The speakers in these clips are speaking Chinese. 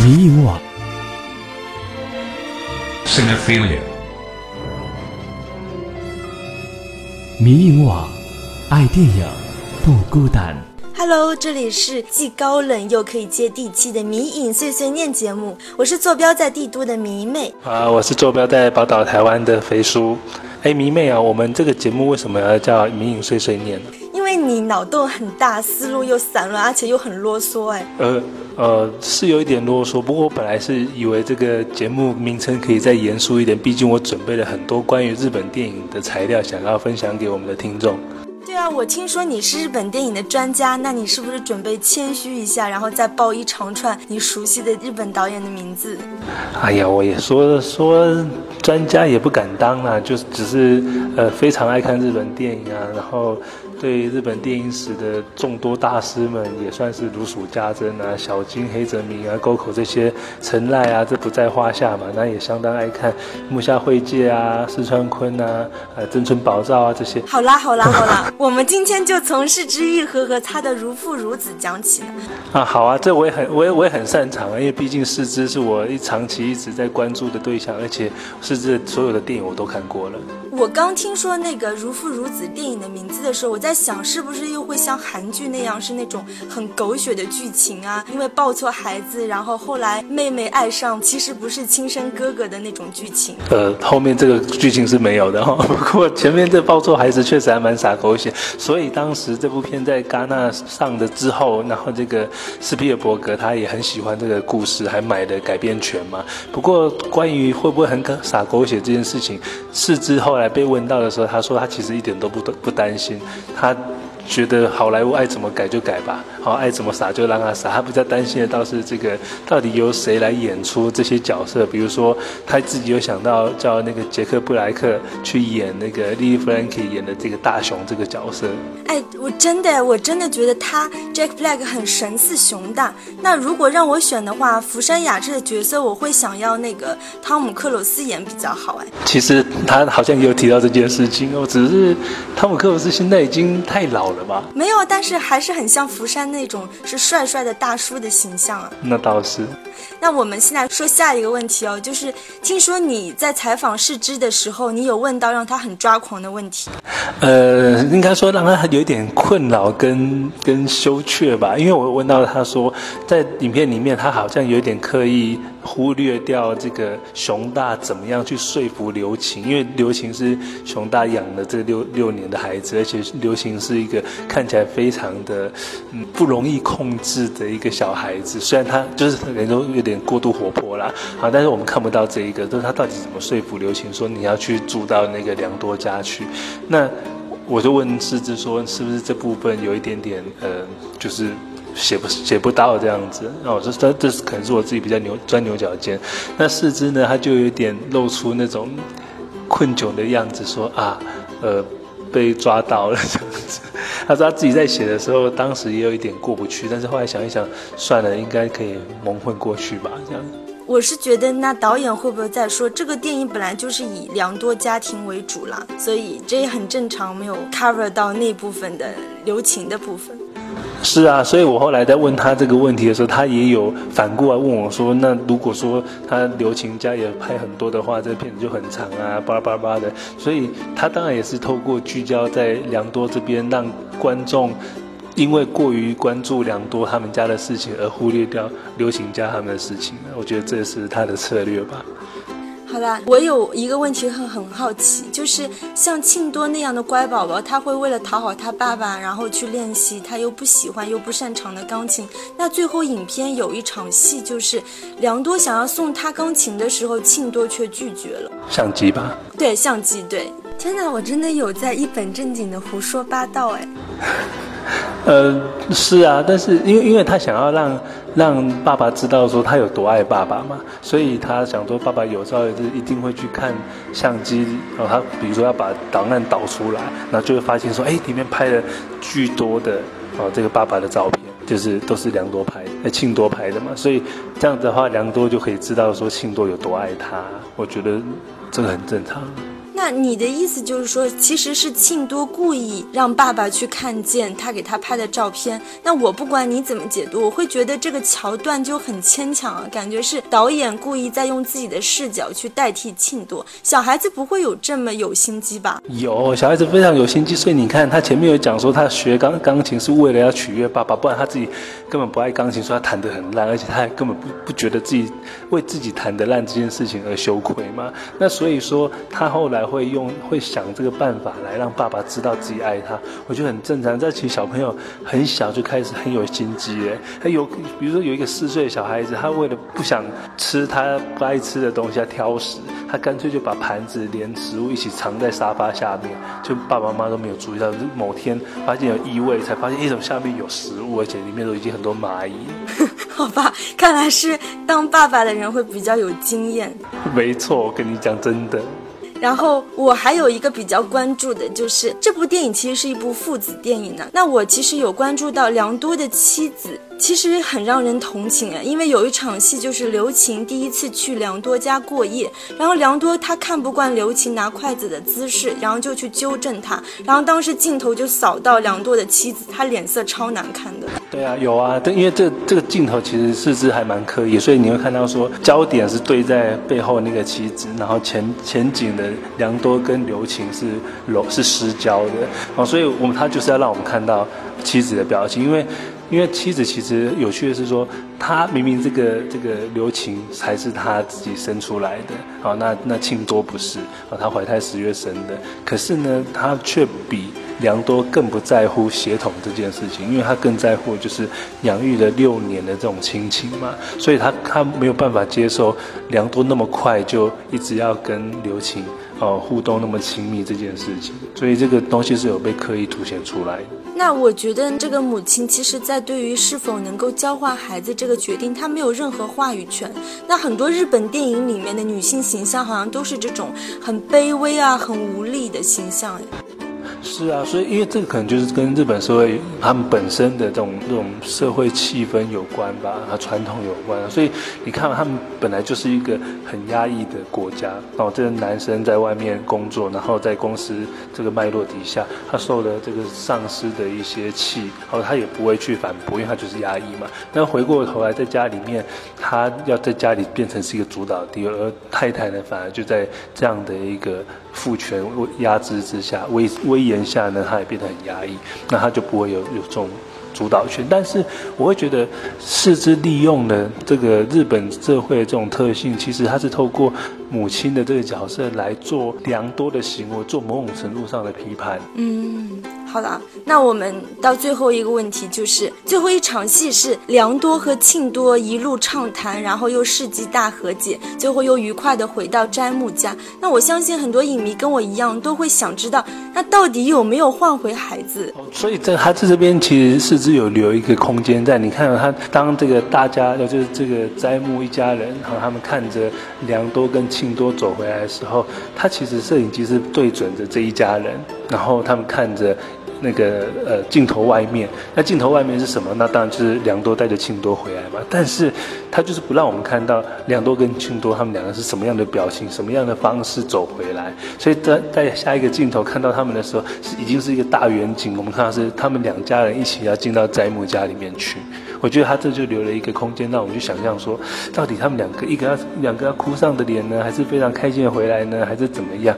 迷影网 Cinephilia. 迷影网，爱电影不孤单。Hello，这里是既高冷又可以接地气的迷影碎碎念节目，我是坐标在帝都的迷妹。啊，我是坐标在宝岛台湾的肥叔。哎，迷妹啊，我们这个节目为什么要叫迷影碎碎念呢？你脑洞很大，思路又散乱，而且又很啰嗦，哎，呃呃，是有一点啰嗦，不过我本来是以为这个节目名称可以再严肃一点，毕竟我准备了很多关于日本电影的材料，想要分享给我们的听众。对啊，我听说你是日本电影的专家，那你是不是准备谦虚一下，然后再报一长串你熟悉的日本导演的名字？哎呀，我也说说专家也不敢当啊，就是只是呃非常爱看日本电影啊，然后对日本电影史的众多大师们也算是如数家珍啊，小津、黑泽明啊、沟口这些陈赖啊，这不在话下嘛。那也相当爱看木下惠介啊、四川坤啊、呃真村宝藏啊这些。好啦好啦好啦，我们今天就从市之愈合和他的如父如子讲起呢。啊，好啊，这我也很，我也我也很擅长啊，因为毕竟四之是我一长期一直在关注的对象，而且四之所有的电影我都看过了。我刚听说那个如父如子电影的名字的时候，我在想是不是又会像韩剧那样是那种很狗血的剧情啊？因为抱错孩子，然后后来妹妹爱上其实不是亲生哥哥的那种剧情。呃，后面这个剧情是没有的哈、不过前面这抱错孩子确实还蛮洒狗血，所以当时这部片在戛纳上的之后，然后这个斯皮尔伯格他也很喜欢这个故事，还买了改编权嘛。不过关于会不会很洒狗血这件事情，是之后来被问到的时候，他说他其实一点都不不担心，他。觉得好莱坞爱怎么改就改吧，好爱怎么撒就让他撒。他比较担心的倒是这个，到底由谁来演出这些角色？比如说他自己有想到叫那个杰克布莱克去演那个莉莉弗兰克演的这个大熊这个角色。哎，我真的我真的觉得他 Jack Black 很神似熊大。那如果让我选的话，福山雅治的角色我会想要那个汤姆克鲁斯演比较好。哎，其实他好像也有提到这件事情哦，只是汤姆克鲁斯现在已经太老了吧？没有，但是还是很像福山那种是帅帅的大叔的形象啊。那倒是。那我们现在说下一个问题哦，就是听说你在采访世之的时候，你有问到让他很抓狂的问题。呃，应该说让他有一点困扰跟跟羞怯吧，因为我问到他说，在影片里面他好像有点刻意忽略掉这个熊大怎么样去说服刘晴，因为刘晴是熊大养的这六六年的孩子，而且刘晴是一个看起来非常的嗯不容易控制的一个小孩子，虽然他就是人都有点过度活泼啦，啊，但是我们看不到这一个，就是他到底怎么说服刘晴说你要去住到那个良多家去，那。我就问狮子说，是不是这部分有一点点呃，就是写不写不到这样子？那我说这这是可能是我自己比较牛钻牛角尖。那四之呢，他就有点露出那种困窘的样子，说啊，呃，被抓到了这样子。他说他自己在写的时候，当时也有一点过不去，但是后来想一想，算了，应该可以蒙混过去吧，这样。我是觉得，那导演会不会在说，这个电影本来就是以良多家庭为主啦，所以这也很正常，没有 cover 到那部分的留情的部分。是啊，所以我后来在问他这个问题的时候，他也有反过来问我说：“那如果说他刘晴家也拍很多的话，这片子就很长啊，巴拉巴拉的。”所以他当然也是透过聚焦在良多这边，让观众。因为过于关注良多他们家的事情，而忽略掉刘晴家他们的事情，我觉得这是他的策略吧。好啦，我有一个问题很很好奇，就是像庆多那样的乖宝宝，他会为了讨好他爸爸，然后去练习他又不喜欢又不擅长的钢琴。那最后影片有一场戏，就是良多想要送他钢琴的时候，庆多却拒绝了。相机吧？对，相机。对，天哪，我真的有在一本正经的胡说八道哎。呃，是啊，但是因为因为他想要让让爸爸知道说他有多爱爸爸嘛，所以他想说爸爸有朝一日一定会去看相机，哦，他比如说要把档案导出来，然后就会发现说，哎，里面拍了巨多的哦这个爸爸的照片，就是都是良多拍，呃庆多拍的嘛，所以这样子的话，良多就可以知道说庆多有多爱他，我觉得这个很正常。那你的意思就是说，其实是庆多故意让爸爸去看见他给他拍的照片？那我不管你怎么解读，我会觉得这个桥段就很牵强啊，感觉是导演故意在用自己的视角去代替庆多。小孩子不会有这么有心机吧？有小孩子非常有心机，所以你看他前面有讲说他学钢钢琴是为了要取悦爸爸，不然他自己根本不爱钢琴，说他弹得很烂，而且他还根本不不觉得自己为自己弹得烂这件事情而羞愧嘛。那所以说他后来会用会想这个办法来让爸爸知道自己爱他，我觉得很正常。这其实小朋友很小就开始很有心机耶，他有比如说有一个四岁的小孩子，他为了不想吃他不爱吃的东西，他挑食，他干脆就把盘子连食物一起藏在沙发下面，就爸爸妈妈都没有注意到。某天发现有异味，才发现一种下面有食物，而且里面都已经很多蚂蚁。好吧，看来是当爸爸的人会比较有经验。没错，我跟你讲真的。然后我还有一个比较关注的，就是这部电影其实是一部父子电影呢。那我其实有关注到梁多的妻子。其实很让人同情啊，因为有一场戏就是刘琴第一次去梁多家过夜，然后梁多他看不惯刘琴拿筷子的姿势，然后就去纠正他，然后当时镜头就扫到梁多的妻子，他脸色超难看的。对啊，有啊，对，因为这这个镜头其实四肢还蛮刻意，所以你会看到说焦点是对在背后那个妻子，然后前前景的梁多跟刘琴是柔是失焦的，哦，所以我们他就是要让我们看到妻子的表情，因为。因为妻子其实有趣的是说，他明明这个这个刘琴才是他自己生出来的，好，那那庆多不是，啊，他怀胎十月生的，可是呢，他却比梁多更不在乎血统这件事情，因为他更在乎就是养育了六年的这种亲情嘛，所以他他没有办法接受梁多那么快就一直要跟刘琴哦互动那么亲密这件事情，所以这个东西是有被刻意凸显出来的。那我觉得这个母亲其实，在对于是否能够教化孩子这个决定，她没有任何话语权。那很多日本电影里面的女性形象，好像都是这种很卑微啊、很无力的形象。是啊，所以因为这个可能就是跟日本社会他们本身的这种这种社会气氛有关吧，和传统有关。所以你看，他们本来就是一个很压抑的国家哦。这个男生在外面工作，然后在公司这个脉络底下，他受了这个上司的一些气，然后他也不会去反驳，因为他就是压抑嘛。那回过头来在家里面，他要在家里变成是一个主导地位，而太太呢，反而就在这样的一个。父权压制之下，威威严下呢，他也变得很压抑，那他就不会有有这种主导权。但是我会觉得，视之利用的这个日本社会的这种特性，其实他是透过母亲的这个角色来做良多的行为，做某种程度上的批判。嗯。好了，那我们到最后一个问题，就是最后一场戏是良多和庆多一路畅谈，然后又世纪大和解，最后又愉快的回到斋木家。那我相信很多影迷跟我一样都会想知道，那到底有没有换回孩子？所以在他这边其实是只有留一个空间在。你看他当这个大家就是这个斋木一家人，然后他们看着良多跟庆多走回来的时候，他其实摄影机是对准着这一家人，然后他们看着。那个呃镜头外面，那镜头外面是什么？那当然就是良多带着庆多回来嘛。但是他就是不让我们看到良多跟庆多他们两个是什么样的表情，什么样的方式走回来。所以在在下一个镜头看到他们的时候，是已经是一个大远景，我们看到是他们两家人一起要进到斋木家里面去。我觉得他这就留了一个空间，让我们去想象说，到底他们两个一个要两个要哭丧的脸呢，还是非常开心的回来呢，还是怎么样？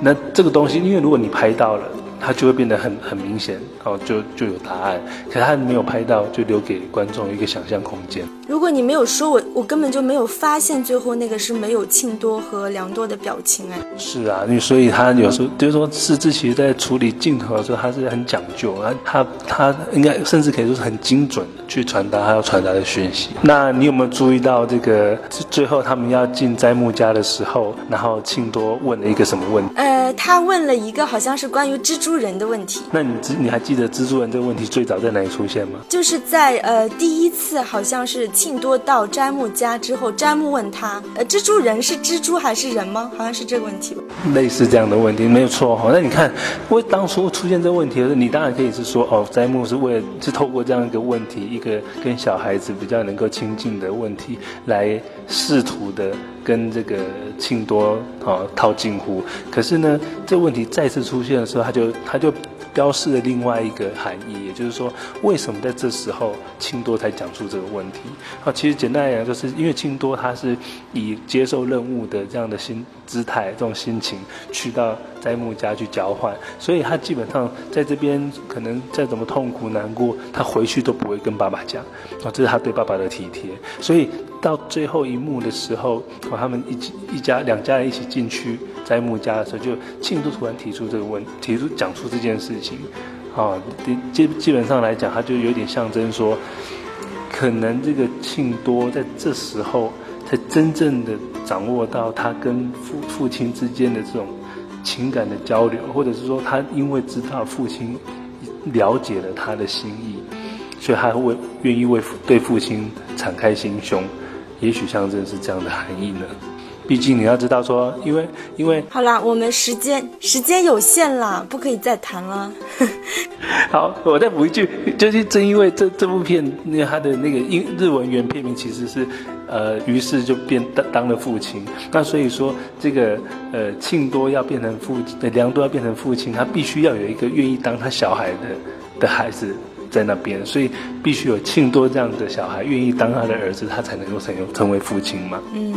那这个东西，因为如果你拍到了。它就会变得很很明显，哦，就就有答案。可是他没有拍到，就留给观众一个想象空间。如果你没有说，我我根本就没有发现最后那个是没有庆多和良多的表情哎。是啊，你所以他有时候就是说，四志其在处理镜头的时候，他是很讲究啊，他他应该甚至可以说是很精准去传达他要传达的讯息。那你有没有注意到这个最后他们要进斋木家的时候，然后庆多问了一个什么问题？呃，他问了一个好像是关于蜘蛛。蛛人的问题。那你知你还记得蜘蛛人这个问题最早在哪里出现吗？就是在呃第一次，好像是庆多到詹姆家之后，詹姆问他，呃，蜘蛛人是蜘蛛还是人吗？好像是这个问题吧。类似这样的问题没有错哈。那你看，为当初出现这个问题的时候，你当然可以是说，哦，詹姆是为了是透过这样一个问题，一个跟小孩子比较能够亲近的问题，来试图的跟这个庆多啊套近乎。可是呢，这问题再次出现的时候，他就他就。标示了另外一个含义，也就是说，为什么在这时候庆多才讲出这个问题？好，其实简单来讲，就是因为庆多他是以接受任务的这样的心姿态、这种心情去到斋木家去交换，所以他基本上在这边可能再怎么痛苦难过，他回去都不会跟爸爸讲。啊，这是他对爸爸的体贴。所以到最后一幕的时候，啊，他们一起一家两家人一起进去在木家的时候，就庆多突然提出这个问，提出讲出这件事情。啊，基基本上来讲，他就有点象征说，可能这个庆多在这时候才真正的掌握到他跟父父亲之间的这种情感的交流，或者是说他因为知道父亲了解了他的心意，所以他会愿意为对父亲敞开心胸，也许象征是这样的含义呢。毕竟你要知道说，因为因为好啦，我们时间时间有限啦，不可以再谈了。好，我再补一句，就是正因为这这部片，那它的那个英日文原片名其实是，呃，于是就变当当了父亲。那所以说，这个呃庆多要变成父，良多要变成父亲，他必须要有一个愿意当他小孩的的孩子在那边，所以必须有庆多这样的小孩愿意当他的儿子，他才能够成成为父亲嘛。嗯。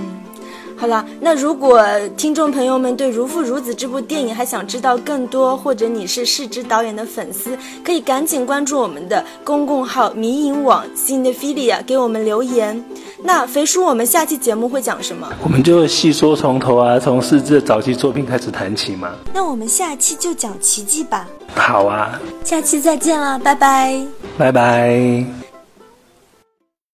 好了，那如果听众朋友们对《如父如子》这部电影还想知道更多，或者你是世之导演的粉丝，可以赶紧关注我们的公共号“迷影网 Cinephilia”，给我们留言。那肥叔，我们下期节目会讲什么？我们就细说从头啊，从世之的早期作品开始谈起嘛。那我们下期就讲奇迹吧。好啊，下期再见了，拜拜。拜拜。